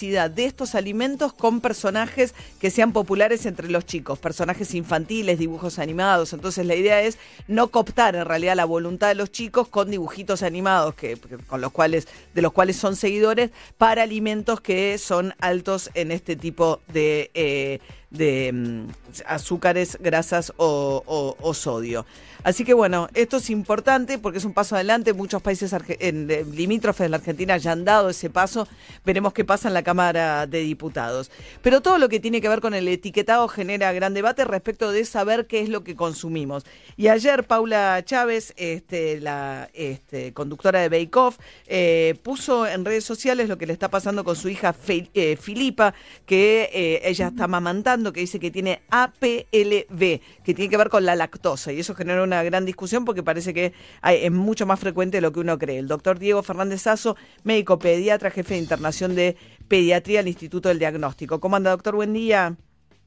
de estos alimentos con personajes que sean populares entre los chicos, personajes infantiles, dibujos animados. Entonces la idea es no cooptar en realidad la voluntad de los chicos con dibujitos animados que, con los cuales de los cuales son seguidores para alimentos que son altos en este tipo de eh, de mm, azúcares, grasas o, sodio. Así que bueno, esto es importante porque es un paso adelante. Muchos países en, limítrofes de la Argentina ya han dado ese paso. Veremos qué pasa en la Cámara de Diputados. Pero todo lo que tiene que ver con el etiquetado genera gran debate respecto de saber qué es lo que consumimos. Y ayer Paula Chávez, este, la este, conductora de Bake Off, eh, puso en redes sociales lo que le está pasando con su hija eh, Filipa, que eh, ella está mamantando que dice que tiene APLB, que tiene que ver con la lactosa. Y eso genera una gran discusión porque parece que es mucho más frecuente de lo que uno cree. El doctor Diego Fernández Sazo, médico pediatra, jefe de internación de pediatría del Instituto del Diagnóstico. ¿Cómo anda, doctor? Buen día.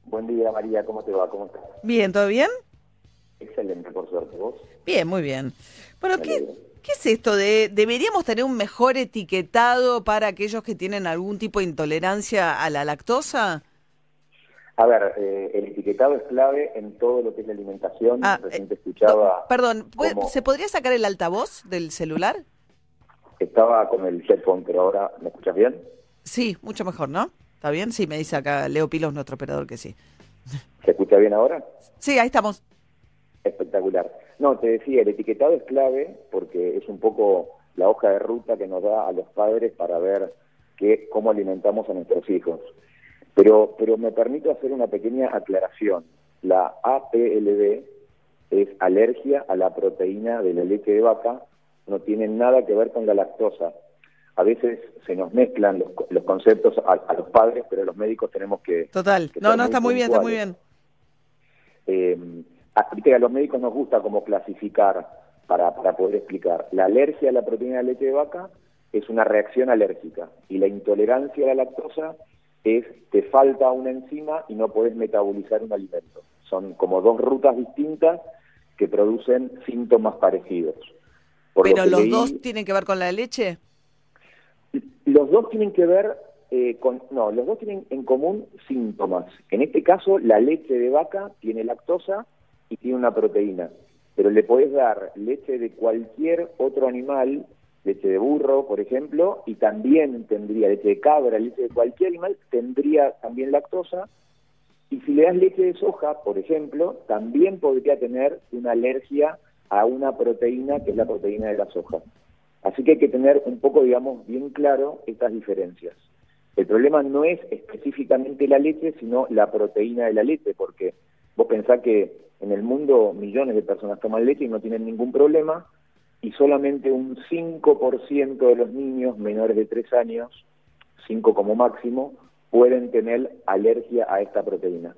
Buen día, María. ¿Cómo te va? ¿Cómo estás? Bien, ¿todo bien? Excelente, por suerte. ¿Vos? Bien, muy bien. Bueno, ¿qué, ¿qué es esto de deberíamos tener un mejor etiquetado para aquellos que tienen algún tipo de intolerancia a la lactosa? A ver, eh, el etiquetado es clave en todo lo que es la alimentación. Ah, Recién eh, escuchaba. perdón, ¿se podría sacar el altavoz del celular? Estaba con el headphone, pero ahora, ¿me escuchas bien? Sí, mucho mejor, ¿no? ¿Está bien? Sí, me dice acá Leo Pilos, nuestro operador, que sí. ¿Se escucha bien ahora? Sí, ahí estamos. Espectacular. No, te decía, el etiquetado es clave porque es un poco la hoja de ruta que nos da a los padres para ver qué, cómo alimentamos a nuestros hijos. Pero, pero me permito hacer una pequeña aclaración. La APLB es alergia a la proteína de la leche de vaca, no tiene nada que ver con la lactosa. A veces se nos mezclan los, conceptos a, los padres, pero los médicos tenemos que... Total, no, no, está muy bien, está muy bien. Eh, a, los médicos nos gusta como clasificar para, para poder explicar. La alergia a la proteína de la leche de vaca es una reacción alérgica y la intolerancia a la lactosa es te falta una enzima y no puedes metabolizar un alimento. Son como dos rutas distintas que producen síntomas parecidos. ¿Pero los dos tienen que ver con la leche? Los dos tienen que ver eh, con... No, los dos tienen en común síntomas. En este caso, la leche de vaca tiene lactosa y tiene una proteína. Pero le puedes dar leche de cualquier otro animal leche de burro, por ejemplo, y también tendría leche de cabra, leche de cualquier animal, tendría también lactosa. Y si le das leche de soja, por ejemplo, también podría tener una alergia a una proteína que es la proteína de la soja. Así que hay que tener un poco, digamos, bien claro estas diferencias. El problema no es específicamente la leche, sino la proteína de la leche, porque vos pensás que en el mundo millones de personas toman leche y no tienen ningún problema, y solamente un 5% de los niños menores de 3 años, 5 como máximo, pueden tener alergia a esta proteína.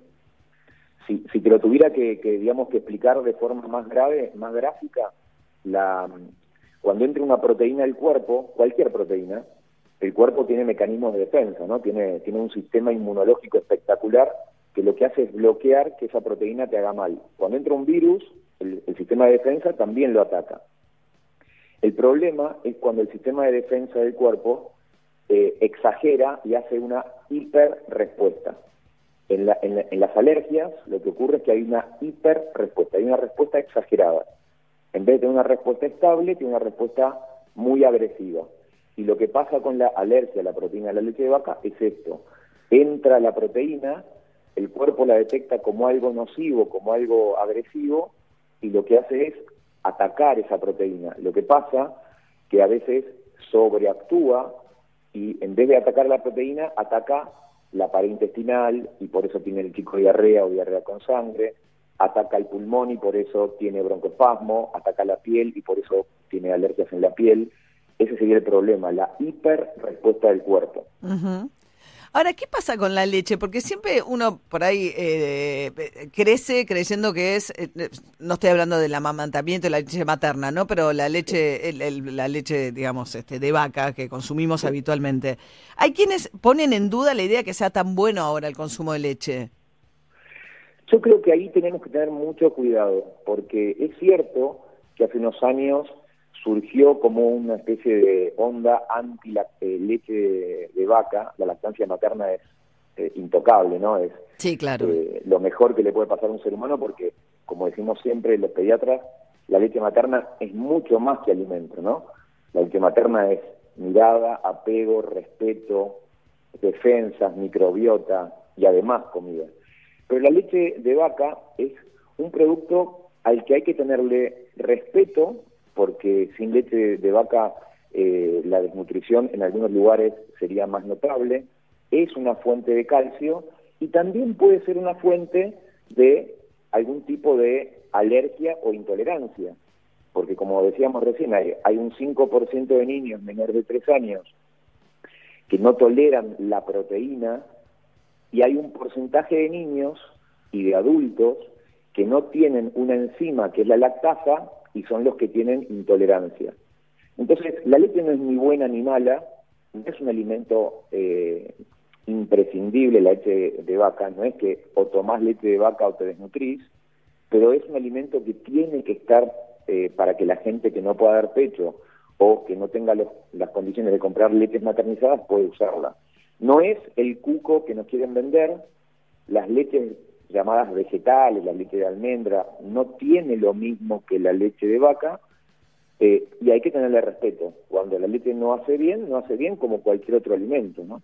Si, si te lo tuviera que, digamos, que explicar de forma más grave, más gráfica, la, cuando entra una proteína al cuerpo, cualquier proteína, el cuerpo tiene mecanismos de defensa, ¿no? Tiene, tiene un sistema inmunológico espectacular que lo que hace es bloquear que esa proteína te haga mal. Cuando entra un virus, el sistema de defensa también lo ataca. El problema es cuando el sistema de defensa del cuerpo eh, exagera y hace una hiperrespuesta. En, en, las alergias lo que ocurre es que hay una hiperrespuesta, hay una respuesta exagerada. En vez de una respuesta estable, tiene una respuesta muy agresiva. Y lo que pasa con la alergia a la proteína de la leche de vaca es esto. Entra la proteína, el cuerpo la detecta como algo nocivo, como algo agresivo, y lo que hace es atacar esa proteína. Lo que pasa que a veces sobreactúa y en vez de atacar la proteína, ataca la pared intestinal y por eso tiene el chico diarrea o diarrea con sangre, ataca el pulmón y por eso tiene broncoespasmo, ataca la piel y por eso tiene alergias en la piel. Ese sería el problema, la hiperrespuesta del cuerpo. Ahora, ¿qué pasa con la leche? Porque siempre uno por ahí eh, crece creyendo que es, eh, no estoy hablando del amamantamiento de la leche materna, ¿no? Pero la leche, la leche, digamos, este, de vaca que consumimos habitualmente. Hay quienes ponen en duda la idea que sea tan bueno ahora el consumo de leche. Yo creo que ahí tenemos que tener mucho cuidado, porque es cierto que hace unos años surgió como una especie de onda anti la, eh, leche de, vaca. La lactancia materna es eh, intocable, ¿no? Es sí, claro. Eh, lo mejor que le puede pasar a un ser humano porque, como decimos siempre los pediatras, la leche materna es mucho más que alimento, ¿no? La leche materna es mirada, apego, respeto, defensas, microbiota y además comida. Pero la leche de vaca es un producto al que hay que tenerle respeto porque sin leche de, vaca eh, la desnutrición en algunos lugares sería más notable, es una fuente de calcio y también puede ser una fuente de algún tipo de alergia o intolerancia, porque como decíamos recién, hay, hay un 5% de niños menores de 3 años que no toleran la proteína y hay un porcentaje de niños y de adultos que no tienen una enzima que es la lactasa y son los que tienen intolerancia. Entonces, la leche no es ni buena ni mala, no es un alimento eh, imprescindible la leche de vaca, no es que o tomás leche de vaca o te desnutrís, pero es un alimento que tiene que estar eh, para que la gente que no pueda dar pecho o que no tenga las condiciones de comprar leches maternizadas puede usarla. No es el cuco que nos quieren vender, las leches llamadas vegetales, la leche de almendra, no tiene lo mismo que la leche de vaca eh, y hay que tenerle respeto. Cuando la leche no hace bien, no hace bien como cualquier otro alimento, ¿no?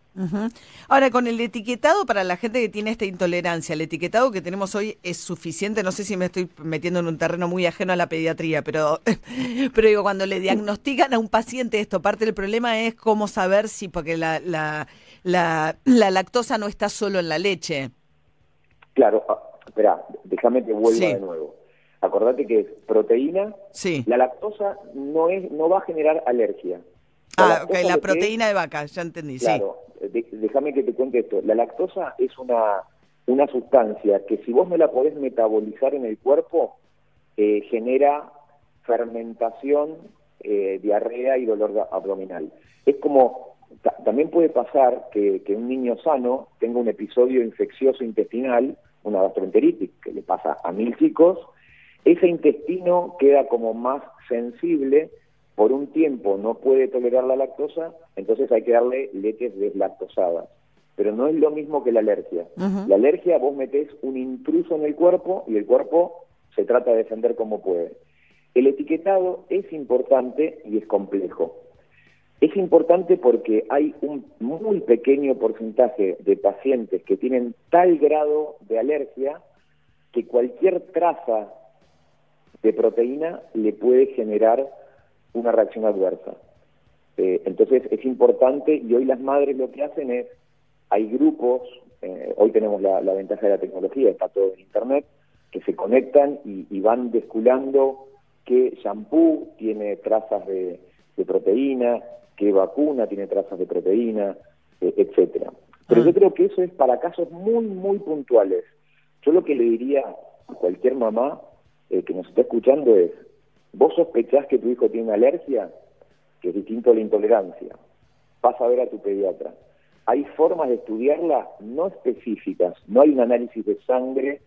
Ahora, con el etiquetado para la gente que tiene esta intolerancia, el etiquetado que tenemos hoy es suficiente. No sé si me estoy metiendo en un terreno muy ajeno a la pediatría, pero, pero digo, cuando le diagnostican a un paciente esto, parte del problema es cómo saber si, porque la, la, la, la lactosa no está solo en la leche. Claro, ah, espera, déjame que vuelva de nuevo. Acordate que es proteína. Sí. La lactosa no es, no va a generar alergia. ah, ok, la proteína de vaca, ya entendí. Claro, déjame que te cuente esto. La lactosa es una, una sustancia que si vos no la podés metabolizar en el cuerpo, eh, genera fermentación, eh, diarrea y dolor abdominal. Es como también puede pasar que, un niño sano tenga un episodio infeccioso intestinal, una gastroenteritis, que le pasa a mil chicos, ese intestino queda como más sensible, por un tiempo no puede tolerar la lactosa, entonces hay que darle leches deslactosadas. Pero no es lo mismo que la alergia. La alergia vos metés un intruso en el cuerpo y el cuerpo se trata de defender como puede. El etiquetado es importante y es complejo. Es importante porque hay un muy pequeño porcentaje de pacientes que tienen tal grado de alergia que cualquier traza de proteína le puede generar una reacción adversa. Eh, entonces es importante y hoy las madres lo que hacen es, hay grupos, eh, hoy tenemos la, ventaja de la tecnología, está todo en internet, que se conectan y, van desculando qué shampoo tiene trazas de, de proteína, qué vacuna tiene trazas de proteína, eh, etcétera. Pero ah. yo creo que eso es para casos muy, muy puntuales. Yo lo que le diría a cualquier mamá eh, que nos está escuchando es, vos sospechás que tu hijo tiene alergia, que es distinto a la intolerancia, vas a ver a tu pediatra. Hay formas de estudiarla no específicas, no hay un análisis de sangre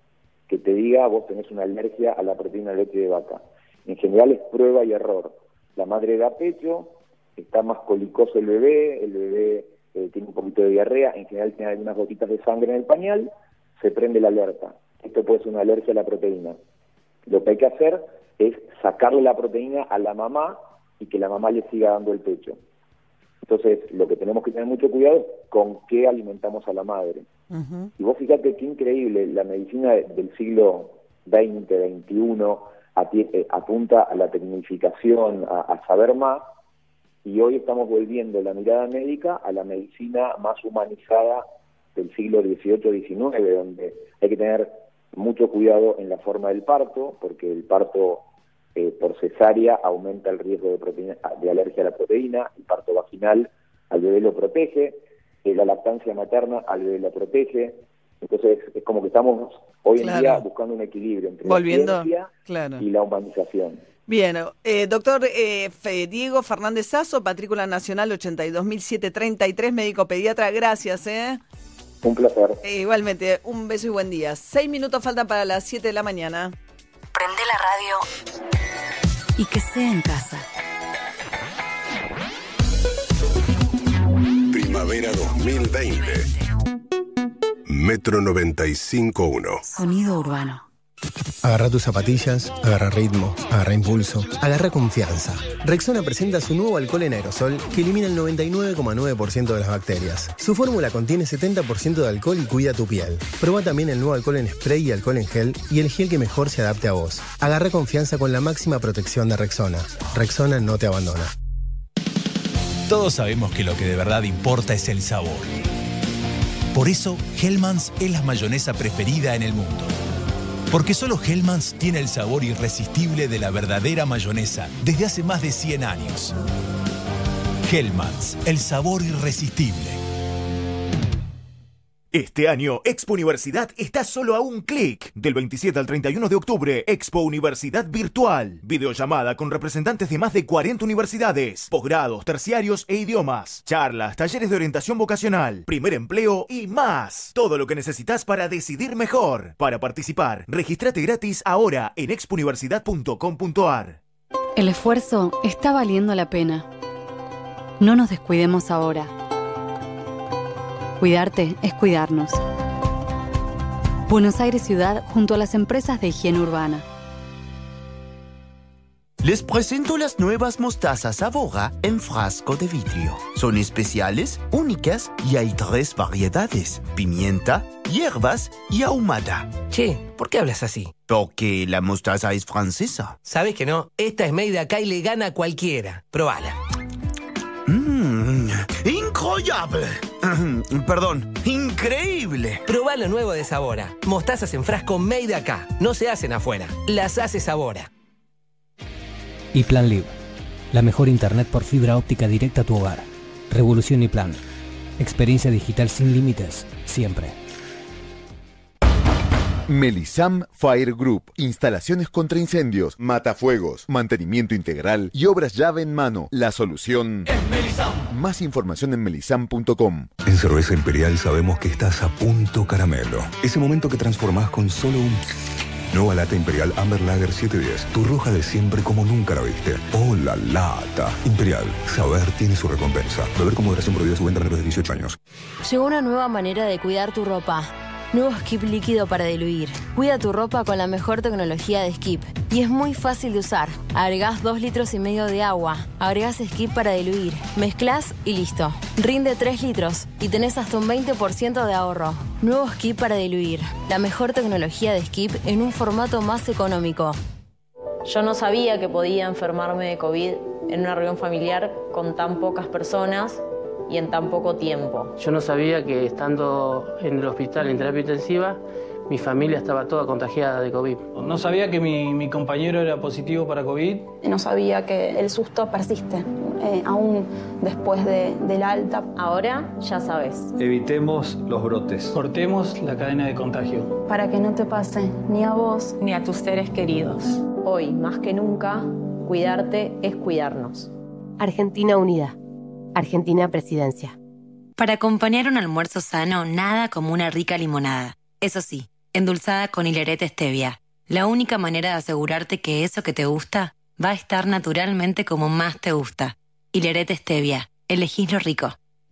que te diga vos tenés una alergia a la proteína de leche de vaca. En general es prueba y error. La madre da pecho, está más colicoso el bebé, el bebé eh, tiene un poquito de diarrea, en general tiene algunas gotitas de sangre en el pañal, se prende la alerta. Esto puede ser una alergia a la proteína. Lo que hay que hacer es sacarle la proteína a la mamá y que la mamá le siga dando el pecho. Entonces, lo que tenemos que tener mucho cuidado es con qué alimentamos a la madre. Y vos fíjate qué increíble, la medicina del siglo XX, XXI, apunta a la tecnificación, a saber más, y hoy estamos volviendo la mirada médica a la medicina más humanizada del siglo XVIII-XIX, donde hay que tener mucho cuidado en la forma del parto, porque el parto eh, por cesárea aumenta el riesgo de, de alergia a la proteína, el parto vaginal al bebé lo protege, eh, la lactancia materna al bebé la protege, entonces es como que estamos hoy en día buscando un equilibrio entre la ciencia claro. y la humanización. Bien, eh, doctor eh, Diego Fernández Sazo, matrícula nacional 82.733, médico pediatra, gracias. ¿eh? Un placer. Eh, igualmente, un beso y buen día. Seis minutos faltan para las 7 de la mañana. Prende la radio y que sea en casa. Primavera 2020 Metro 95.1. Sonido urbano. Agarra tus zapatillas, agarra ritmo, agarra impulso, agarra confianza. Rexona presenta su nuevo alcohol en aerosol que elimina el 99,9% de las bacterias. Su fórmula contiene 70% de alcohol y cuida tu piel. Proba también el nuevo alcohol en spray y alcohol en gel y el gel que mejor se adapte a vos. Agarra confianza con la máxima protección de Rexona. Rexona no te abandona. Todos sabemos que lo que de verdad importa es el sabor. Por eso, Hellmann's es la mayonesa preferida en el mundo. Porque solo Hellmann's tiene el sabor irresistible de la verdadera mayonesa desde hace más de 100 años. Hellmann's, el sabor irresistible. Este año, Expo Universidad está solo a un clic. Del 27 al 31 de octubre, Expo Universidad Virtual. Videollamada con representantes de más de 40 universidades, posgrados, terciarios e idiomas. Charlas, talleres de orientación vocacional, primer empleo y más. Todo lo que necesitas para decidir mejor. Para participar, regístrate gratis ahora en expouniversidad.com.ar. El esfuerzo está valiendo la pena. No nos descuidemos ahora. Cuidarte es cuidarnos. Buenos Aires Ciudad junto a las empresas de higiene urbana. Les presento las nuevas mostazas Sabora en frasco de vidrio. Son especiales, únicas y hay tres variedades: pimienta, hierbas y ahumada. Che, ¿por qué hablas así? Porque la mostaza es francesa. Sabes que no, esta es made de acá y le gana a cualquiera. Probala. Mmm, increíble. Perdón, increíble. Probá lo nuevo de Sabora. Mostazas en frasco made de acá. No se hacen afuera. Las hace Sabora. Y Plan Live. La mejor internet por fibra óptica directa a tu hogar. Revolución y Plan. Experiencia digital sin límites, siempre. Melisam Fire Group. Instalaciones contra incendios, matafuegos, mantenimiento integral y obras llave en mano. La solución es Melisam. Más información en melisam.com. En Cerveza Imperial sabemos que estás a punto caramelo. Ese momento que transformás con solo un... Nueva lata Imperial Amber Lager 710. Tu roja de siempre como nunca la viste. ¡Oh, la lata! Imperial. Saber tiene su recompensa. Beber con moderación prohibida su venta menores de 18 años. Llegó una nueva manera de cuidar tu ropa. Nuevo Skip líquido para diluir. Cuida tu ropa con la mejor tecnología de Skip. Y es muy fácil de usar. Agregás 2 litros y medio de agua. Agregás Skip para diluir. Mezclas y listo. Rinde 3 litros y tenés hasta un 20% de ahorro. Nuevo Skip para diluir. La mejor tecnología de Skip en un formato más económico. Yo no sabía que podía enfermarme de COVID en una reunión familiar con tan pocas personas y en tan poco tiempo. Yo no sabía que estando en el hospital en terapia intensiva, mi familia estaba toda contagiada de COVID. No sabía que mi, mi compañero era positivo para COVID. No sabía que el susto persiste, eh, aún después de, del alta. Ahora ya sabes. Evitemos los brotes. Cortemos la cadena de contagio. Para que no te pase ni a vos ni a tus seres queridos. Hoy, más que nunca, cuidarte es cuidarnos. Argentina Unida. Argentina Presidencia. Para acompañar un almuerzo sano, nada como una rica limonada. Eso sí, endulzada con hilerete stevia. La única manera de asegurarte que eso que te gusta va a estar naturalmente como más te gusta. Hilerete stevia. Elegís lo rico.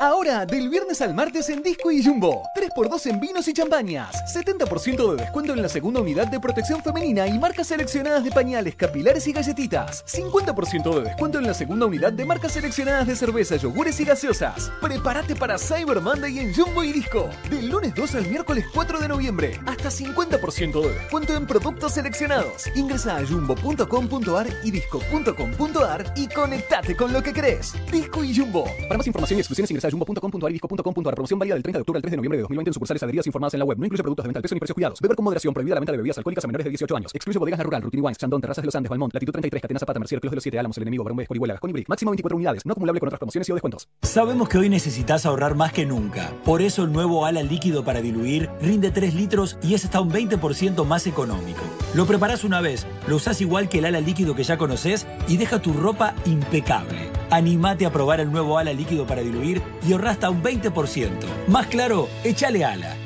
Ahora, del viernes al martes en Disco y Jumbo. 3x2 en vinos y champañas. 70% de descuento en la segunda unidad de protección femenina y marcas seleccionadas de pañales, capilares y galletitas. 50% de descuento en la segunda unidad de marcas seleccionadas de cerveza, yogures y gaseosas. Prepárate para Cyber Monday en Jumbo y Disco. Del lunes 2 al miércoles 4 de noviembre. Hasta 50% de descuento en productos seleccionados. Ingresa a jumbo.com.ar y disco.com.ar y conectate con lo que crees. Disco y Jumbo. Para más información y exclusiones ingresa a y disco.com.ar. Promoción válida del 30 de octubre al 3 de noviembre de 2020 en sucursales adheridas informadas en la web. No incluye productos de venta al peso ni precios cuidados. Beber con moderación. Prohibida la venta de bebidas alcohólicas a menores de 18 años. Excluye bodegas La Rural, Rutini Wines, Chandon, Terrazas de los Andes, Valmont, Latitud 33, Catena Zapata, Mercier, Clos de los 7, Álamos, El Enemigo, Barón Escorihuela, Gascón y Brick. Máximo 24 unidades. No acumulable con otras promociones y o descuentos. Sabemos que hoy necesitas ahorrar más que nunca. Por eso el nuevo ala líquido para diluir rinde 3 litros y es hasta un 20% más económico. Lo preparás una vez, lo usás igual que el ala líquido que ya conoces y deja tu ropa impecable. Animate a probar el nuevo ala líquido para diluir y ahorra hasta un 20%. Más claro, échale ala.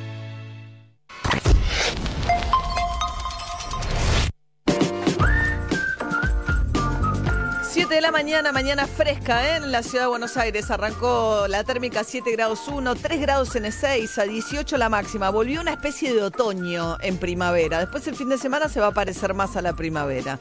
De la mañana, mañana fresca ¿eh? en la ciudad de Buenos Aires. Arrancó la térmica 7 grados 1, 3 grados en E6, a 18 la máxima. Volvió una especie de otoño en primavera. Después el fin de semana se va a parecer más a la primavera.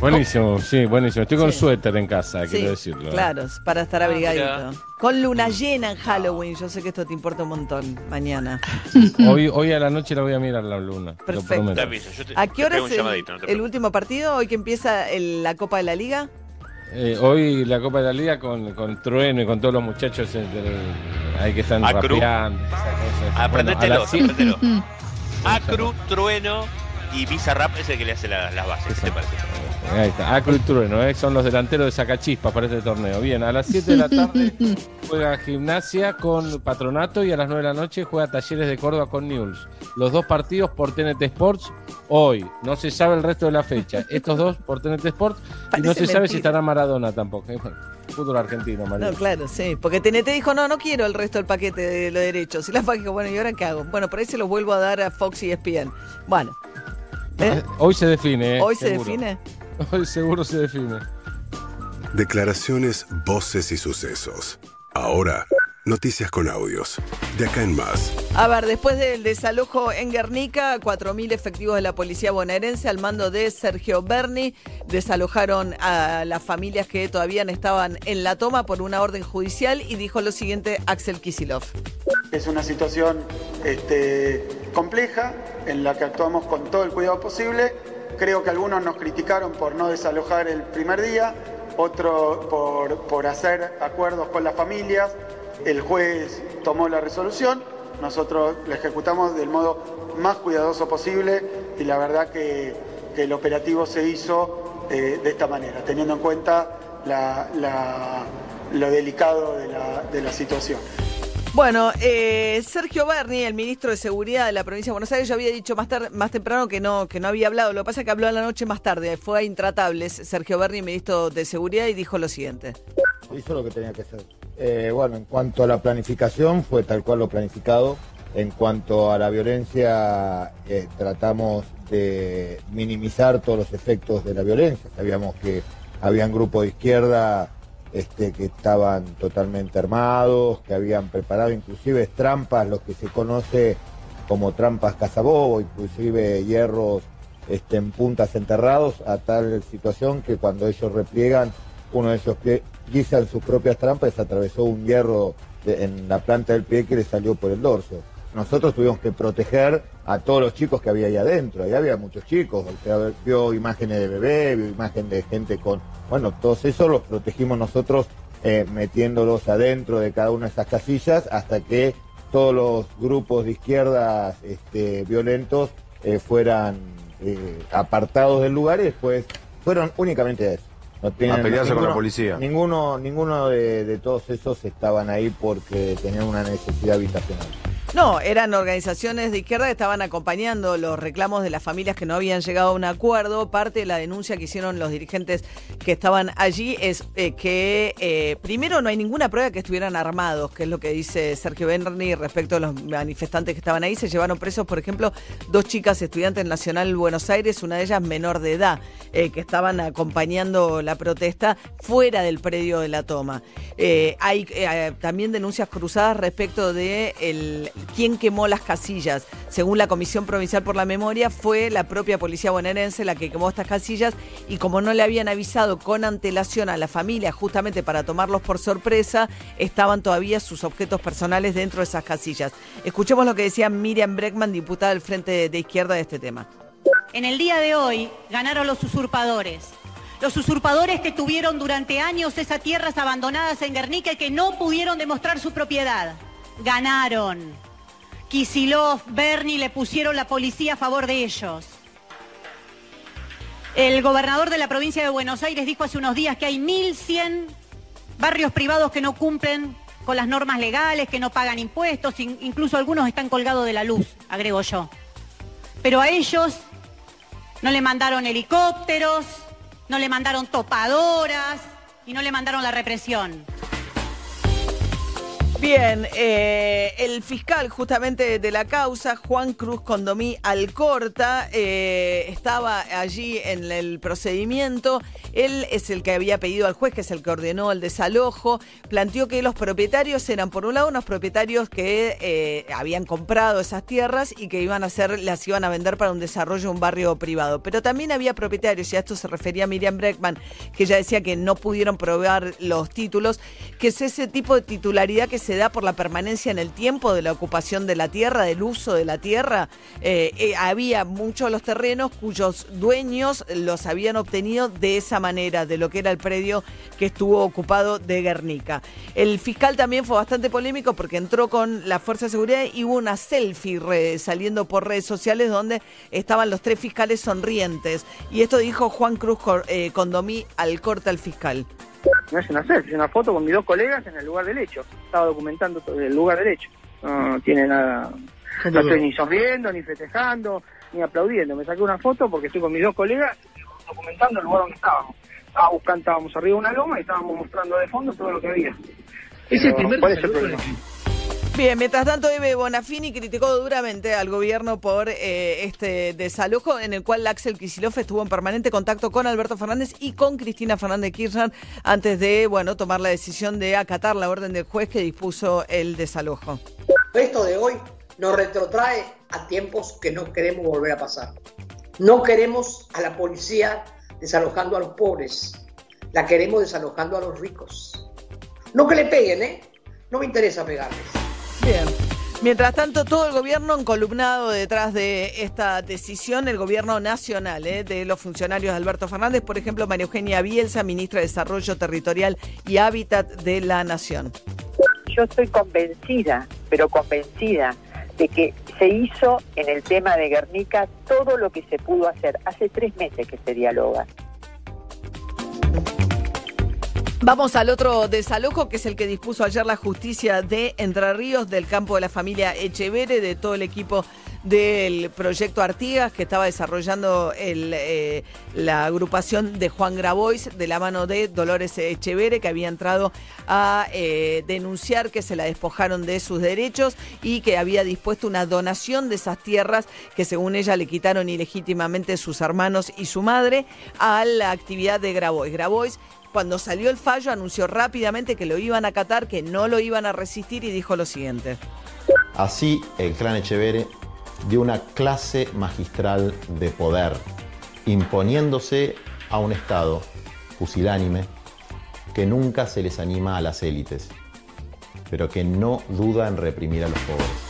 Buenísimo, sí, buenísimo. Estoy con Sí. suéter en casa, Sí, quiero decirlo. Claro, para estar Ah, abrigadito. Con luna llena en Halloween. Yo sé que esto te importa un montón mañana. Hoy, hoy a la noche la voy a mirar la luna. lo Perfecto. prometo. Te aviso, ¿A qué hora es el, el último partido? ¿Hoy que empieza el- la Copa de la Liga? Eh, hoy la Copa de la Liga con, con Trueno y con todos los muchachos eh, del- ahí que están rapeando. esas cosas. Aprendetelo, Bueno, a las sie- aprendetelo. Acru, Trueno y Bizarrap es el que le hace la- las bases. ¿Qué te parece? Ahí está, Acru y Trueno, eh, son los delanteros de Sacachispas para este torneo. Bien, a las 7 de la tarde juega Gimnasia con Patronato y a las 9 de la noche juega Talleres de Córdoba con News. Los dos partidos por TNT Sports hoy. No se sabe el resto de la fecha. Estos dos por TNT Sports y no se sabe si estará Maradona tampoco. Eh, bueno, fútbol argentino, María. No, claro, sí. Porque TNT dijo, no, no quiero el resto del paquete de los derechos. Y la FA dijo, bueno, ¿y ahora qué hago? Bueno, por ahí se los vuelvo a dar a Fox y ESPN. Bueno, ¿eh? Hoy se define. eh, ¿hoy se seguro. define? Hoy seguro se define. Declaraciones, voces y sucesos. Ahora, noticias con audios. De acá en más. A ver, después del desalojo en Guernica, 4.000 efectivos de la policía bonaerense al mando de Sergio Berni desalojaron a las familias que todavía no estaban en la toma por una orden judicial y dijo lo siguiente Axel Kisilov. Es una situación este, compleja en la que actuamos con todo el cuidado posible. Creo que algunos nos criticaron por no desalojar el primer día, otros por, por hacer acuerdos con las familias. El juez tomó la resolución, nosotros la ejecutamos del modo más cuidadoso posible y la verdad que, que el operativo se hizo eh, de esta manera, teniendo en cuenta la- la- lo delicado de la- de la situación. Bueno, eh, Sergio Berni, el ministro de Seguridad de la provincia de Buenos Aires, ya había dicho más, tar- más temprano que no, que no había hablado. Lo que pasa es que habló a la noche más tarde. Fue a Intratables, Sergio Berni, ministro de Seguridad, y dijo lo siguiente. Hizo lo que tenía que hacer. Eh, bueno, en cuanto a la planificación, fue tal cual lo planificado. En cuanto a la violencia, eh, tratamos de minimizar todos los efectos de la violencia. Sabíamos que habían grupos de izquierda este, que estaban totalmente armados, que habían preparado inclusive trampas, lo que se conoce como trampas cazabobo, inclusive hierros este, en puntas enterrados, a tal situación que cuando ellos repliegan, uno de ellos pie- guisan sus propias trampas atravesó un hierro en la planta del pie que le salió por el dorso. Nosotros tuvimos que proteger a todos los chicos que había ahí adentro. Ahí había muchos chicos. Usted vio imágenes de bebé, vio imágenes de gente con... Bueno, todos esos los protegimos nosotros eh, metiéndolos adentro de cada una de esas casillas hasta que todos los grupos de izquierdas este, violentos eh, fueran eh, apartados del lugar y después fueron únicamente a eso. No tienen- A pelearse con la ninguno- policía. Ninguno, ninguno de, de todos esos estaban ahí porque tenían una necesidad habitacional. No, eran organizaciones de izquierda que estaban acompañando los reclamos de las familias que no habían llegado a un acuerdo. Parte de la denuncia que hicieron los dirigentes que estaban allí es eh, que eh, primero no hay ninguna prueba que estuvieran armados, que es lo que dice Sergio Berni respecto a los manifestantes que estaban ahí. Se llevaron presos, por ejemplo, dos chicas estudiantes Nacional Buenos Aires, una de ellas menor de edad, eh, que estaban acompañando la protesta fuera del predio de la toma. hay también denuncias cruzadas respecto de el quién quemó las casillas. Según la Comisión Provincial por la Memoria, fue la propia policía bonaerense la que quemó estas casillas y como no le habían avisado con antelación a la familia justamente para tomarlos por sorpresa, estaban todavía sus objetos personales dentro de esas casillas. Escuchemos lo que decía Miriam Breckman, diputada del Frente de Izquierda de este tema. En el día de hoy ganaron los usurpadores. Los usurpadores que tuvieron durante años esas tierras abandonadas en Guernica y que no pudieron demostrar su propiedad. Ganaron. Kisilov, Bernie le pusieron la policía a favor de ellos. El gobernador de la provincia de Buenos Aires dijo hace unos días que hay 1.100 barrios privados que no cumplen con las normas legales, que no pagan impuestos, incluso algunos están colgados de la luz, agrego yo. Pero a ellos no le mandaron helicópteros, no le mandaron topadoras y no le mandaron la represión. Bien, eh, el fiscal justamente de la causa, Juan Cruz Condomí Alcorta, eh, estaba allí en el procedimiento. Él es el que había pedido al juez, que es el que ordenó el desalojo. Planteó que los propietarios eran, por un lado, unos propietarios que eh, habían comprado esas tierras y que iban a hacer, las iban a vender para un desarrollo, un barrio privado. Pero también había propietarios, y a esto se refería Miriam Breckman, que ya decía que no pudieron probar los títulos, que es ese tipo de titularidad que se se da por la permanencia en el tiempo de la ocupación de la tierra, del uso de la tierra. Eh, eh, había muchos de los terrenos cuyos dueños los habían obtenido de esa manera, de lo que era el predio que estuvo ocupado de Guernica. El fiscal también fue bastante polémico porque entró con la Fuerza de Seguridad y hubo una selfie saliendo por redes sociales donde estaban los tres fiscales sonrientes. Y esto dijo Juan Cruz eh, Condomí al corte al fiscal. No es una selfie, es una foto con mis dos colegas en el lugar del hecho. Estaba documentando todo el lugar del hecho. No tiene nada. No estoy ni sonriendo, ni festejando, ni aplaudiendo. Me saqué una foto porque estoy con mis dos colegas documentando el lugar donde estábamos. Estaba buscando, estábamos arriba de una loma y estábamos mostrando de fondo todo lo que había. Es el primer ¿Cuál es el problema? Bien, mientras tanto, Eve Bonafini criticó duramente al gobierno por eh, este desalojo en el cual Axel Kicillof estuvo en permanente contacto con Alberto Fernández y con Cristina Fernández Kirchner antes de, tomar la decisión de acatar la orden del juez que dispuso el desalojo. Esto de hoy nos retrotrae a tiempos que no queremos volver a pasar. No queremos a la policía desalojando a los pobres, la queremos desalojando a los ricos. No que le peguen, ¿eh? No me interesa pegarles. Bien. Mientras tanto, todo el gobierno encolumnado detrás de esta decisión, el gobierno nacional eh, de los funcionarios de Alberto Fernández, por ejemplo, María Eugenia Bielsa, ministra de Desarrollo Territorial y Hábitat de la Nación. Yo estoy convencida, pero convencida, de que se hizo en el tema de Guernica todo lo que se pudo hacer. Hace tres meses que se dialoga. Vamos al otro desalojo, que es el que dispuso ayer la justicia de Entre Ríos, del campo de la familia Echevere, de todo el equipo del proyecto Artigas que estaba desarrollando eh, la agrupación de Juan Grabois de la mano de Dolores Echevere, que había entrado a eh, denunciar que se la despojaron de sus derechos y que había dispuesto una donación de esas tierras que según ella le quitaron ilegítimamente sus hermanos y su madre a la actividad de Grabois. Grabois cuando salió el fallo anunció rápidamente que lo iban a acatar, que no lo iban a resistir y dijo lo siguiente. Así el clan Echevere dio una clase magistral de poder, imponiéndose a un Estado pusilánime que nunca se les anima a las élites, pero que no duda en reprimir a los pobres.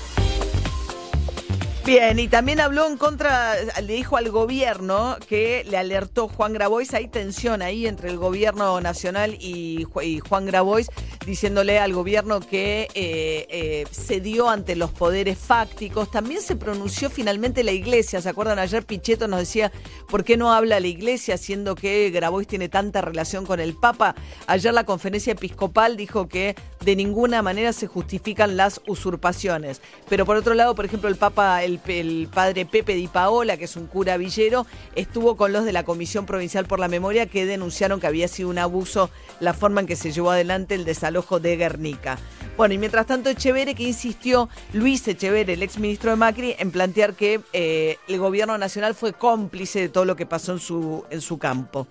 Bien, y también habló en contra, le dijo al gobierno que le alertó Juan Grabois, hay tensión ahí entre el gobierno nacional y, Juan Grabois, diciéndole al gobierno que eh, eh, cedió ante los poderes fácticos. También se pronunció finalmente la iglesia. ¿Se acuerdan? Ayer Pichetto nos decía, ¿por qué no habla la iglesia siendo que Grabois tiene tanta relación con el Papa? Ayer la conferencia episcopal dijo que de ninguna manera se justifican las usurpaciones. Pero por otro lado, por ejemplo, el Papa, el, el padre Pepe Di Paola, que es un cura villero, estuvo con los de la Comisión Provincial por la Memoria que denunciaron que había sido un abuso la forma en que se llevó adelante el desalojo de Guernica. Bueno, y mientras tanto, Echevere, que insistió, Luis Echevere, el exministro de Macri, en plantear que eh, el gobierno nacional fue cómplice de todo lo que pasó en su, en su campo.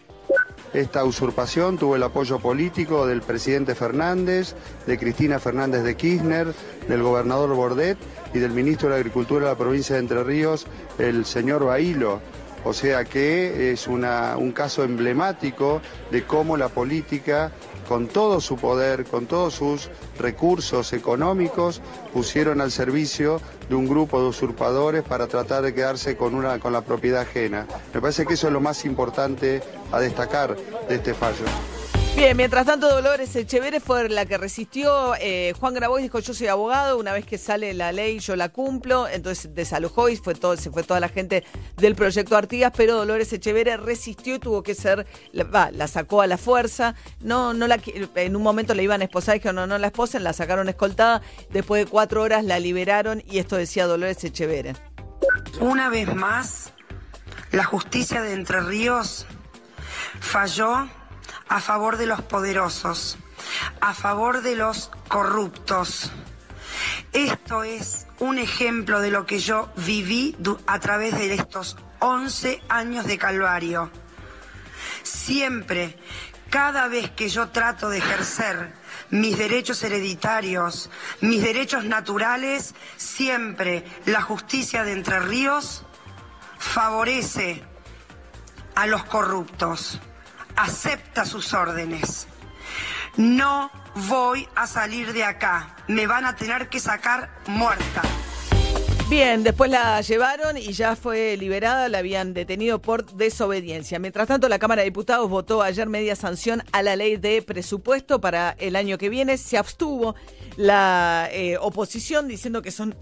Esta usurpación tuvo el apoyo político del presidente Fernández, de Cristina Fernández de Kirchner, del gobernador Bordet y del ministro de Agricultura de la provincia de Entre Ríos, el señor Bailo. O sea que es un caso emblemático de cómo la política, con todo su poder, con todos sus recursos económicos, pusieron al servicio de un grupo de usurpadores para tratar de quedarse con, una, con la propiedad ajena. Me parece que eso es lo más importante a destacar de este fallo. Bien, mientras tanto Dolores Echeverre fue la que resistió. Eh, Juan Grabois dijo yo soy abogado, una vez que sale la ley yo la cumplo, entonces desalojó y fue todo, se fue toda la gente del proyecto Artigas, pero Dolores Echeverre resistió y tuvo que ser, va, la sacó a la fuerza, no, no la, en un momento la iban a esposar, dijeron no, no la esposen, la sacaron escoltada, después de cuatro horas la liberaron y esto decía Dolores Echeverre. Una vez más, la justicia de Entre Ríos falló a favor de los poderosos, a favor de los corruptos. Esto es un ejemplo de lo que yo viví a través de estos 11 años de calvario. Siempre, cada vez que yo trato de ejercer mis derechos hereditarios, mis derechos naturales, siempre la justicia de Entre Ríos favorece a los corruptos acepta sus órdenes. No voy a salir de acá. Me van a tener que sacar muerta. Bien, después la llevaron y ya fue liberada, la habían detenido por desobediencia. Mientras tanto, la Cámara de Diputados votó ayer media sanción a la ley de presupuesto para el año que viene. Se abstuvo la eh, oposición diciendo que son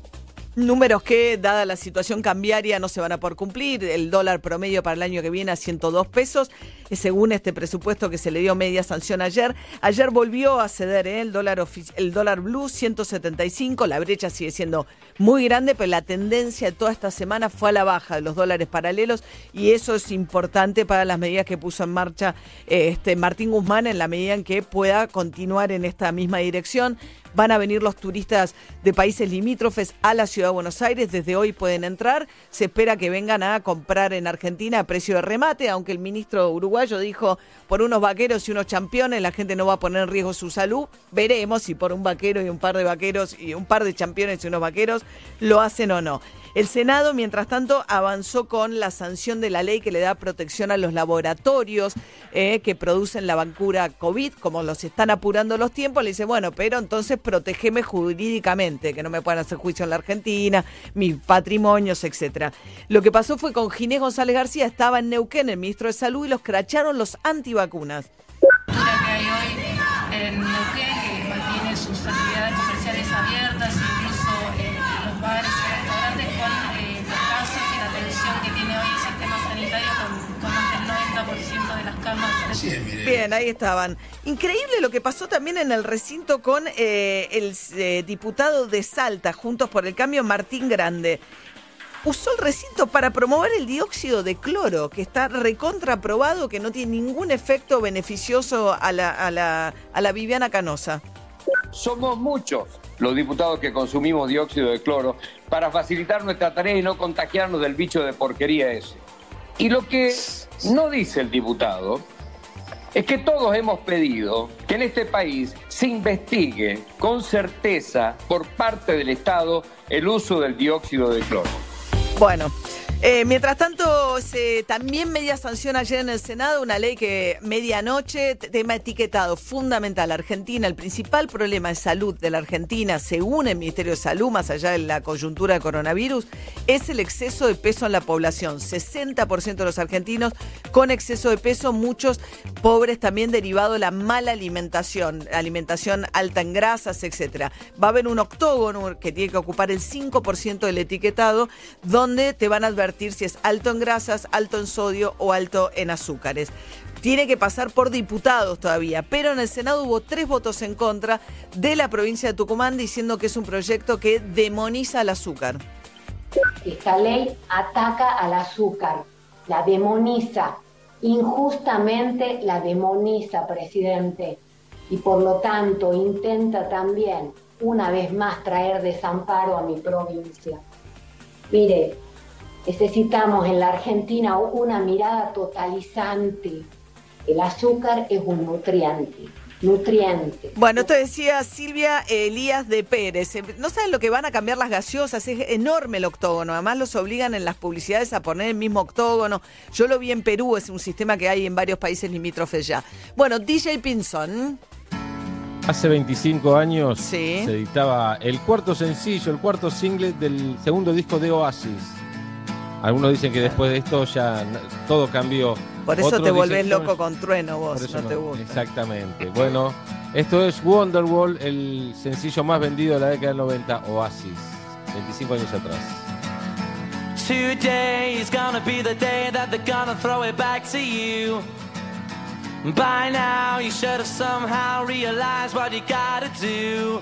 Números que, dada la situación cambiaria, no se van a poder cumplir. El dólar promedio para el año que viene a 102 pesos, según este presupuesto que se le dio media sanción ayer. Ayer volvió a ceder ¿eh? el, dólar el dólar blue 175. La brecha sigue siendo muy grande, pero la tendencia de toda esta semana fue a la baja de los dólares paralelos y eso es importante para las medidas que puso en marcha eh, este Martín Guzmán en la medida en que pueda continuar en esta misma dirección. Van a venir los turistas de países limítrofes a la ciudad de Buenos Aires. Desde hoy pueden entrar. Se espera que vengan a comprar en Argentina a precio de remate, aunque el ministro uruguayo dijo por unos vaqueros y unos championes la gente no va a poner en riesgo su salud. Veremos si por un vaquero y un par de vaqueros y un par de championes y unos vaqueros lo hacen o no. El Senado, mientras tanto, avanzó con la sanción de la ley que le da protección a los laboratorios eh, que producen la vacuna COVID, como los están apurando los tiempos, le dice, bueno, pero entonces protégeme jurídicamente, que no me puedan hacer juicio en la Argentina, mis patrimonios, etcétera. Lo que pasó fue con Ginés González García, estaba en Neuquén, el ministro de Salud, y los cracharon los antivacunas. que hay hoy Bien, ahí estaban. Increíble lo que pasó también en el recinto con eh, el eh, diputado de Salta, Juntos por el Cambio, Martín Grande. Usó el recinto para promover el dióxido de cloro, que está recontraprobado, que no tiene ningún efecto beneficioso a la, a la, a la Viviana Canosa. Somos muchos los diputados que consumimos dióxido de cloro para facilitar nuestra tarea y no contagiarnos del bicho de porquería ese. Y lo que no dice el diputado es que todos hemos pedido que en este país se investigue con certeza por parte del Estado el uso del dióxido de cloro. Bueno, Eh, mientras tanto, también media sanción ayer en el Senado, una ley que medianoche, tema etiquetado fundamental. Argentina, el principal problema de salud de la Argentina, según el Ministerio de Salud, más allá de la coyuntura de coronavirus, es el exceso de peso en la población. 60% de los argentinos con exceso de peso, muchos pobres también derivado de la mala alimentación, alimentación alta en grasas, etcétera. Va a haber un octógono que tiene que ocupar el 5% del etiquetado, donde te van a advertir si es alto en grasas, alto en sodio o alto en azúcares. Tiene que pasar por diputados todavía, pero en el Senado hubo tres votos en contra de la provincia de Tucumán diciendo que es un proyecto que demoniza el azúcar. Esta ley ataca al azúcar, la demoniza, injustamente la demoniza, presidente, y por lo tanto intenta también, una vez más, traer desamparo a mi provincia. Mire, necesitamos en la Argentina una mirada totalizante. El azúcar es un nutriente, nutriente. Bueno, esto decía Silvia Elías de Pérez. Eh, No saben lo que van a cambiar las gaseosas, es enorme el octógono. Además los obligan en las publicidades a poner el mismo octógono. Yo lo vi en Perú, es un sistema que hay en varios países limítrofes ya. Bueno, DJ Pinson. Hace 25 años Sí. se editaba el cuarto sencillo, el cuarto single del segundo disco de Oasis. Algunos dicen que después de esto ya todo cambió. Por eso Otros te volvés dicen, loco con trueno vos, Por eso no te gusta. Exactamente. Bueno, esto es Wonderwall, el sencillo más vendido de la década del 90, Oasis, 25 años atrás. Today is gonna be the day that they're gonna throw it back to you. By now, you should have somehow realized what you gotta do.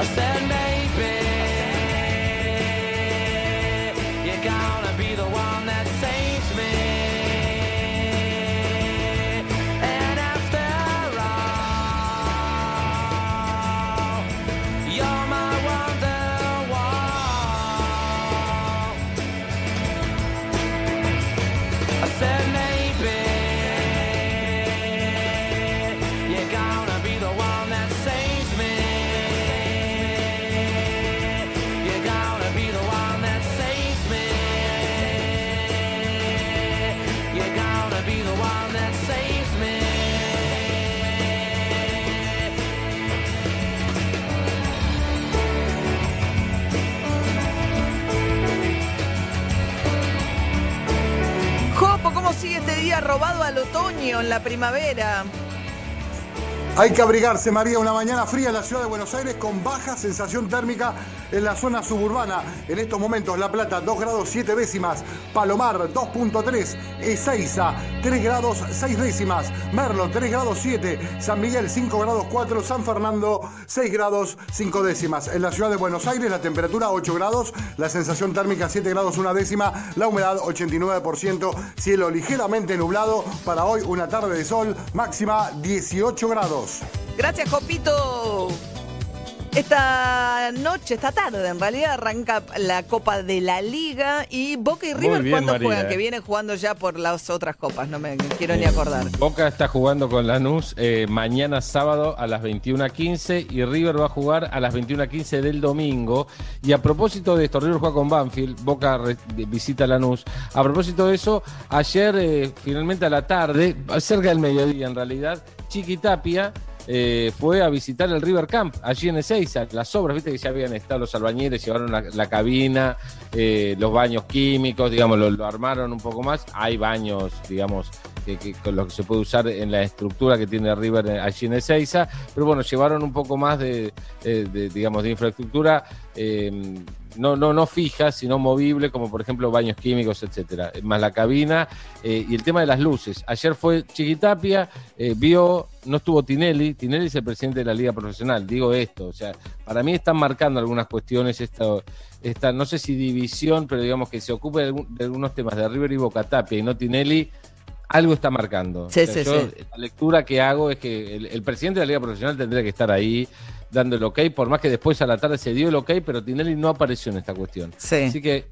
I said otoño, en la primavera. Hay que abrigarse, María, una mañana fría en la ciudad de Buenos Aires con baja sensación térmica en la zona suburbana. En estos momentos, La Plata, 2 grados 7 décimas. Palomar, 2.3. Ezeiza, 3 grados 6 décimas. Merlo, 3 grados 7. San Miguel, 5 grados 4. San Fernando, 6 grados 5 décimas. En la ciudad de Buenos Aires, la temperatura 8 grados. La sensación térmica 7 grados 1 décima. La humedad 89%. Cielo ligeramente nublado. Para hoy, una tarde de sol. Máxima 18 grados. Gracias, Copito. Esta noche, esta tarde, en realidad arranca la Copa de la Liga y Boca y River bien, cuando María, juegan, eh. que vienen jugando ya por las otras copas, no me quiero ni acordar. Boca está jugando con Lanús eh, mañana sábado a las 21.15 y River va a jugar a las 21.15 del domingo. Y a propósito de esto, River juega con Banfield, Boca re- visita Lanús. A propósito de eso, ayer eh, finalmente a la tarde, cerca del mediodía en realidad, Chiqui Tapia eh, fue a visitar el River Camp allí en Ezeiza. Las obras, viste que ya habían estado los albañiles, llevaron la, cabina, eh, los baños químicos, digamos, lo, armaron un poco más. Hay baños, digamos, que, con los que se puede usar en la estructura que tiene River eh, allí en Ezeiza. Pero bueno, llevaron un poco más de, eh, de, digamos, de infraestructura. eh, no, no, no fija, sino movible, como por ejemplo baños químicos, etcétera. Más la cabina eh, y el tema de las luces. Ayer fue Chiquitapia, eh, vio, no estuvo Tinelli, Tinelli es el presidente de la Liga Profesional, digo esto, o sea, para mí están marcando algunas cuestiones esta, esta no sé si división, pero digamos que se ocupe de, algunos temas de River y Boca Tapia y no Tinelli, algo está marcando. Sí, O sea, sí, yo, sí. La lectura que hago es que el, el presidente de la Liga Profesional tendría que estar ahí dando el ok, por más que después a la tarde se dio el ok, pero Tinelli no apareció en esta cuestión. Sí. Así que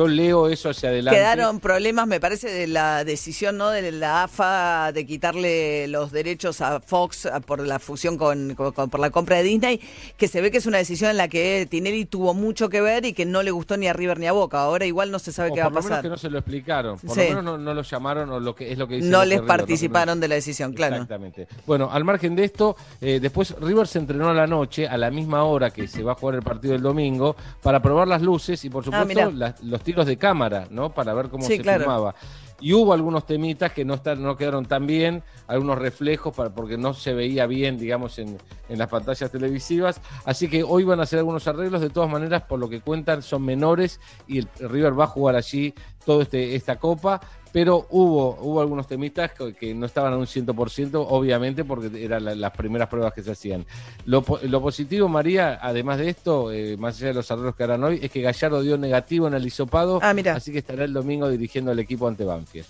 yo leo eso hacia adelante. Quedaron problemas, me parece, de la decisión ¿no? de la AFA de quitarle los derechos a Fox por la fusión con, con- con- por la compra de Disney, que se ve que es una decisión en la que Tinelli tuvo mucho que ver y que no le gustó ni a River ni a Boca. Ahora igual no se sabe O qué va a por lo menos pasar. que no se lo explicaron. Por Sí. lo menos no, no lo llamaron o lo que es lo que dice No les River, ¿no? participaron de la decisión, claro. Exactamente. Bueno, al margen de esto, eh, después River se entrenó a la noche, a la misma hora que se va a jugar el partido del domingo, para probar las luces y por Ah, supuesto las- los tiros de cámara, ¿no? Para ver cómo Sí, se claro. filmaba. Y hubo algunos temitas que no, están, no quedaron tan bien, algunos reflejos para, porque no se veía bien, digamos, en, en las pantallas televisivas. Así que hoy van a hacer algunos arreglos. De todas maneras, por lo que cuentan, son menores y el River va a jugar allí toda este, esta copa. Pero hubo, hubo algunos temitas que, que no estaban a un 100%, obviamente, porque eran la- las primeras pruebas que se hacían. Lo, po- lo positivo, María, además de esto, eh, más allá de los arreglos que harán hoy, es que Gallardo dio negativo en el hisopado. Ah, mira. Así que estará el domingo dirigiendo al equipo ante Banfield.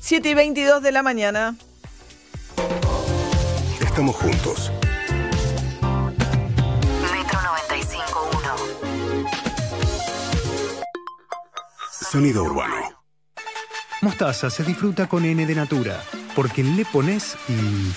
7 y 22 de la mañana. Estamos juntos. Sonido urbano. Mostaza se disfruta con N de Natura, porque le pones y...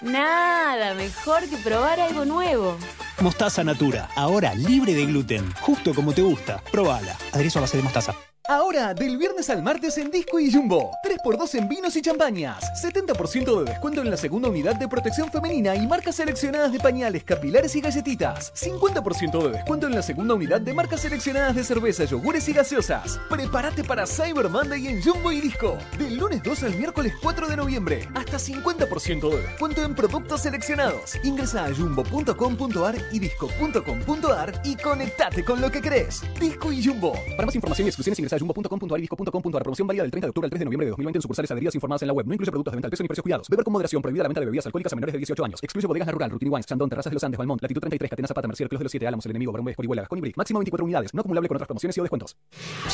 Nada mejor que probar algo nuevo. Mostaza Natura, ahora libre de gluten, justo como te gusta. Probala. Aderezo a base de mostaza. Ahora, del viernes al martes en Disco y Jumbo. 3x2 en vinos y champañas. 70% de descuento en la segunda unidad de protección femenina y marcas seleccionadas de pañales, capilares y galletitas. 50% de descuento en la segunda unidad de marcas seleccionadas de cerveza, yogures y gaseosas. Prepárate para Cyber Monday en Jumbo y Disco. Del lunes 2 al miércoles 4 de noviembre. Hasta 50% de descuento en productos seleccionados. Ingresa a jumbo.com.ar y disco.com.ar y conectate con lo que crees. Disco y Jumbo. Para más información y exclusiones ingresa a jumbo.com.ar y disco.com.ar. Promoción válida del 30 de octubre al 3 de noviembre de 2020 en sucursales adheridas informadas en la web. No incluye productos de venta al peso ni precios cuidados. Beber con moderación. Prohibida la venta de bebidas alcohólicas a menores de 18 años. Excluye bodegas La Rural, Rutini Wines, Chandon, Terrazas de los Andes, Balmont, Latitud 33, Catena Zapata, Mercier, Clos de los 7, Álamos, El Enemigo, Barón Vescor y Huela, Gascón y Brick. Máximo 24 unidades. No acumulable con otras promociones y o descuentos.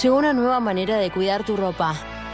Llegó una nueva manera de cuidar tu ropa.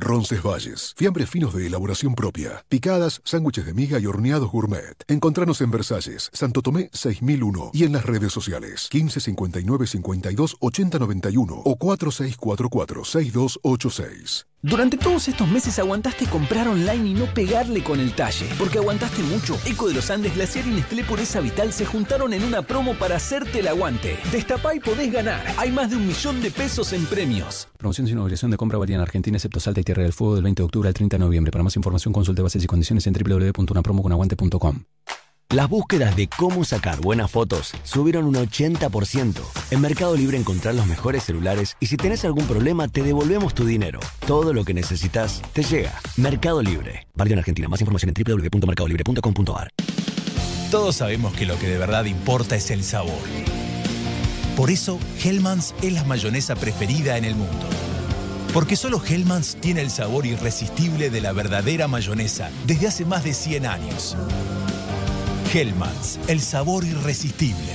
Roncesvalles, fiambres finos de elaboración propia, picadas, sándwiches de miga y horneados gourmet. Encontranos en Versalles, Santo Tomé 6001 y en las redes sociales 15 59 52 80 91 o 4644 6286. Durante todos estos meses aguantaste comprar online y no pegarle con el talle. Porque aguantaste mucho. Eco de los Andes, Glaciar y Nestlé Pureza Vital se juntaron en una promo para hacerte el aguante. Destapá y podés ganar. Hay más de un millón de pesos en premios. Promoción sin obligación de compra valía en Argentina, excepto Salta y Tierra del Fuego del 20 de octubre al 30 de noviembre. Para más información consulte bases y condiciones en www.unapromoconaguante.com. Las búsquedas de cómo sacar buenas fotos subieron un 80%. En Mercado Libre encontrás los mejores celulares y si tenés algún problema te devolvemos tu dinero. Todo lo que necesitas te llega. Mercado Libre. Válido en Argentina. Más información en www.mercadolibre.com.ar. Todos sabemos que lo que de verdad importa es el sabor. Por eso, Hellmann's es la mayonesa preferida en el mundo. Porque solo Hellmann's tiene el sabor irresistible de la verdadera mayonesa desde hace más de 100 años. Hellmann's, el sabor irresistible.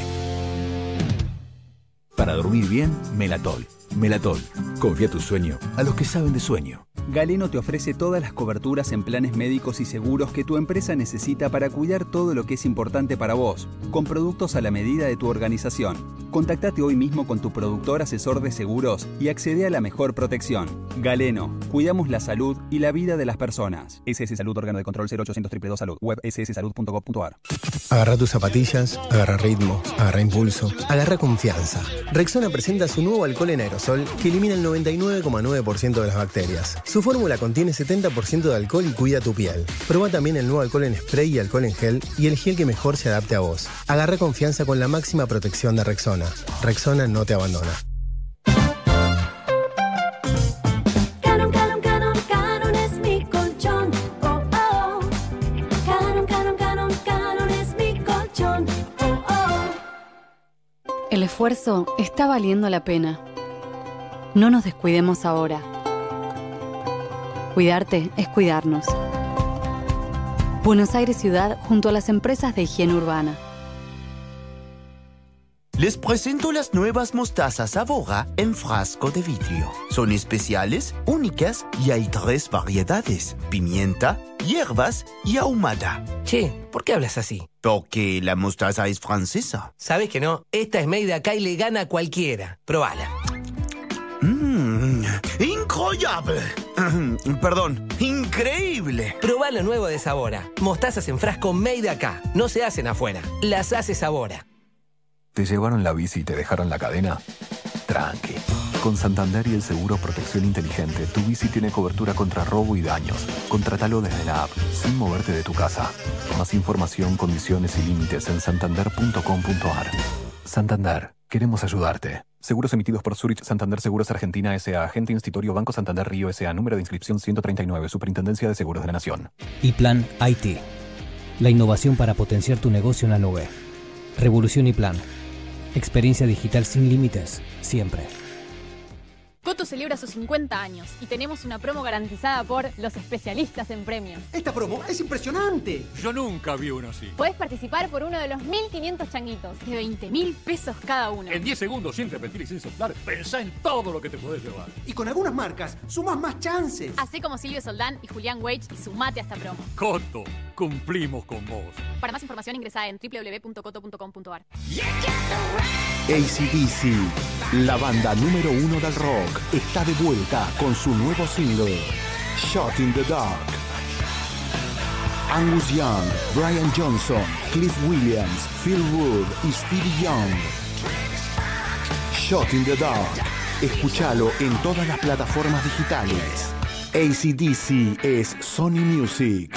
Para dormir bien, Melatol. Melatol. Confía tu sueño a los que saben de sueño. Galeno te ofrece todas las coberturas en planes médicos y seguros que tu empresa necesita para cuidar todo lo que es importante para vos, con productos a la medida de tu organización. Contactate hoy mismo con tu productor asesor de seguros y accede a la mejor protección. Galeno, cuidamos la salud y la vida de las personas. SS Salud, órgano de control 0800 222 Salud, web sssalud.gov.ar. Agarra tus zapatillas, agarra ritmo, agarra impulso, agarra confianza. Rexona presenta su nuevo alcohol en aerosol que elimina el 99,9% de las bacterias. Su fórmula contiene 70% de alcohol y cuida tu piel. Proba también el nuevo alcohol en spray y alcohol en gel y el gel que mejor se adapte a vos. Agarra confianza con la máxima protección de Rexona. Rexona no te abandona. El esfuerzo está valiendo la pena. No nos descuidemos ahora. Cuidarte es cuidarnos. Buenos Aires Ciudad junto a las empresas de higiene urbana. Les presento las nuevas mostazas Avora en frasco de vidrio. Son especiales, únicas y hay tres variedades: pimienta, hierbas y ahumada. Che, ¿por qué hablas así? Porque la mostaza es francesa. ¿Sabes que no? Esta es made acá y le gana a cualquiera. Probala. Mmm, incroyable. Perdón, increíble. Probá lo nuevo de Sabora. Mostazas en frasco made acá. No se hacen afuera. Las hace Sabora. ¿Te llevaron la bici y te dejaron la cadena? Tranqui. Con Santander y el seguro Protección Inteligente, tu bici tiene cobertura contra robo y daños. Contrátalo desde la app, sin moverte de tu casa. Más información, condiciones y límites en santander.com.ar. Santander, queremos ayudarte. Seguros emitidos por Zurich Santander Seguros Argentina S.A. Agente Institutorio Banco Santander Río S.A. Número de inscripción 139. Superintendencia de Seguros de la Nación. Y Plan IT. La innovación para potenciar tu negocio en la nube. Revolución y Plan. Experiencia digital sin límites, siempre. Coto celebra sus 50 años y tenemos una promo garantizada por los especialistas en premios. Esta promo es impresionante. Yo nunca vi uno así. Podés participar por uno de los 1.500 changuitos de 20 mil pesos cada uno. En 10 segundos, sin repetir y sin soplar, pensá en todo lo que te podés llevar. Y con algunas marcas, sumas más chances. Así como Silvio Soldán y Julián Wage y sumate a esta promo. Coto, cumplimos con vos. Para más información ingresá en www.coto.com.ar. ACDC, la banda número uno del rock, está de vuelta con su nuevo single, Shot in the Dark. Angus Young, Brian Johnson, Cliff Williams, Phil Wood y Stevie Young. Shot in the Dark. Escúchalo en todas las plataformas digitales. ACDC es Sony Music.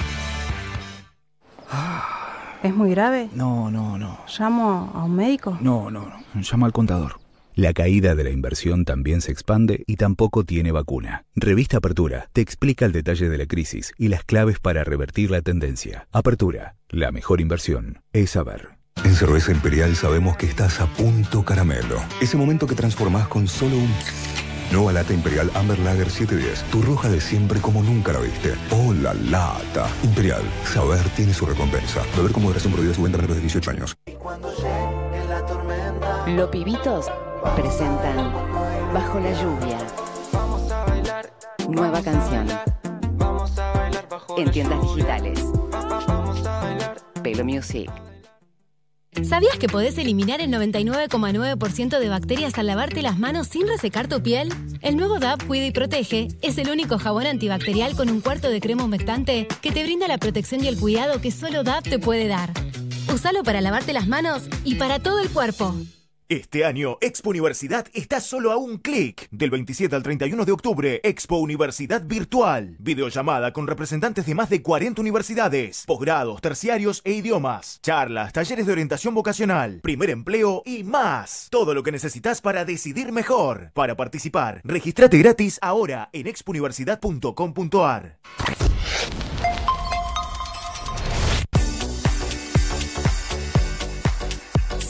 ¿Es muy grave? No, no, no. ¿Llamo a un médico? No, no, no. Llama al contador. La caída de la inversión también se expande y tampoco tiene vacuna. Revista Apertura te explica el detalle de la crisis y las claves para revertir la tendencia. Apertura, la mejor inversión es saber. En Cerveza Imperial sabemos que estás a punto caramelo. Ese momento que transformás con solo un... Nueva lata Imperial Amber Lager 710. Tu roja de siempre como nunca la viste. ¡Oh, la lata! Imperial. Saber tiene su recompensa. Beber con moderación prohibida su venta menores de 18 años. Los pibitos presentan Bajo la lluvia. Nueva canción. En tiendas digitales. Pelo Music. ¿Sabías que podés eliminar el 99,9% de bacterias al lavarte las manos sin resecar tu piel? El nuevo DAP Cuida y Protege es el único jabón antibacterial con un cuarto de crema humectante que te brinda la protección y el cuidado que solo DAP te puede dar. Usalo para lavarte las manos y para todo el cuerpo. Este año, Expo Universidad está solo a un clic. Del 27 al 31 de octubre, Expo Universidad Virtual. Videollamada con representantes de más de 40 universidades, posgrados, terciarios e idiomas. Charlas, talleres de orientación vocacional, primer empleo y más. Todo lo que necesitas para decidir mejor. Para participar, registrate gratis ahora en expouniversidad.com.ar.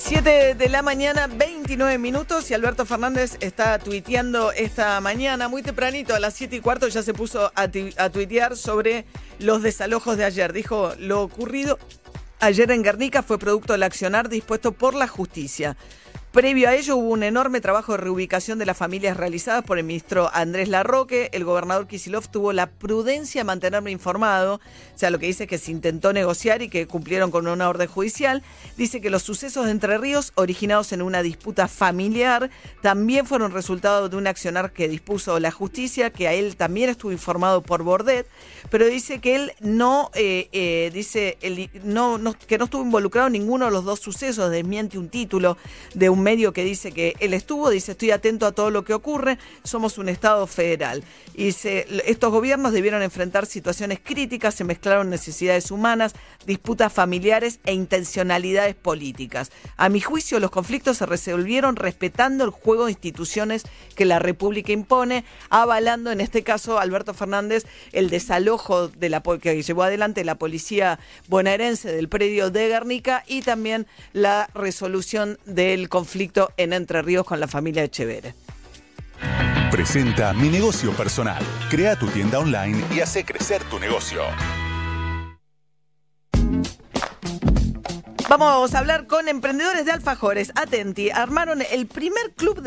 7 de la mañana, 29 minutos y Alberto Fernández está tuiteando esta mañana, muy tempranito, a las 7 y cuarto ya se puso a, a tuitear sobre los desalojos de ayer. Dijo, lo ocurrido ayer en Guernica fue producto del accionar dispuesto por la justicia. Previo a ello hubo un enorme trabajo de reubicación de las familias realizadas por el ministro Andrés Larroque. El gobernador Kisilov tuvo la prudencia de mantenerme informado. O sea, lo que dice es que se intentó negociar y que cumplieron con una orden judicial. Dice que los sucesos de Entre Ríos, originados en una disputa familiar, también fueron resultado de un accionar que dispuso la justicia, que a él también estuvo informado por Bordet, pero dice que él no, eh, eh, dice, que no estuvo involucrado en ninguno de los dos sucesos, desmiente un título de un medio que dice que él estuvo, dice estoy atento a todo lo que ocurre, somos un Estado federal. Y dice, estos gobiernos debieron enfrentar situaciones críticas, se mezclaron necesidades humanas, disputas familiares e intencionalidades políticas. A mi juicio, los conflictos se resolvieron respetando el juego de instituciones que la República impone, avalando en este caso Alberto Fernández el desalojo de la que llevó adelante la policía bonaerense del predio de Guernica y también la resolución del conflicto en Entre Ríos con la familia Echeverre. Presenta Mi Negocio Personal. Crea tu tienda online y hace crecer tu negocio. Vamos a hablar con emprendedores de alfajores. Atenti, armaron el primer club de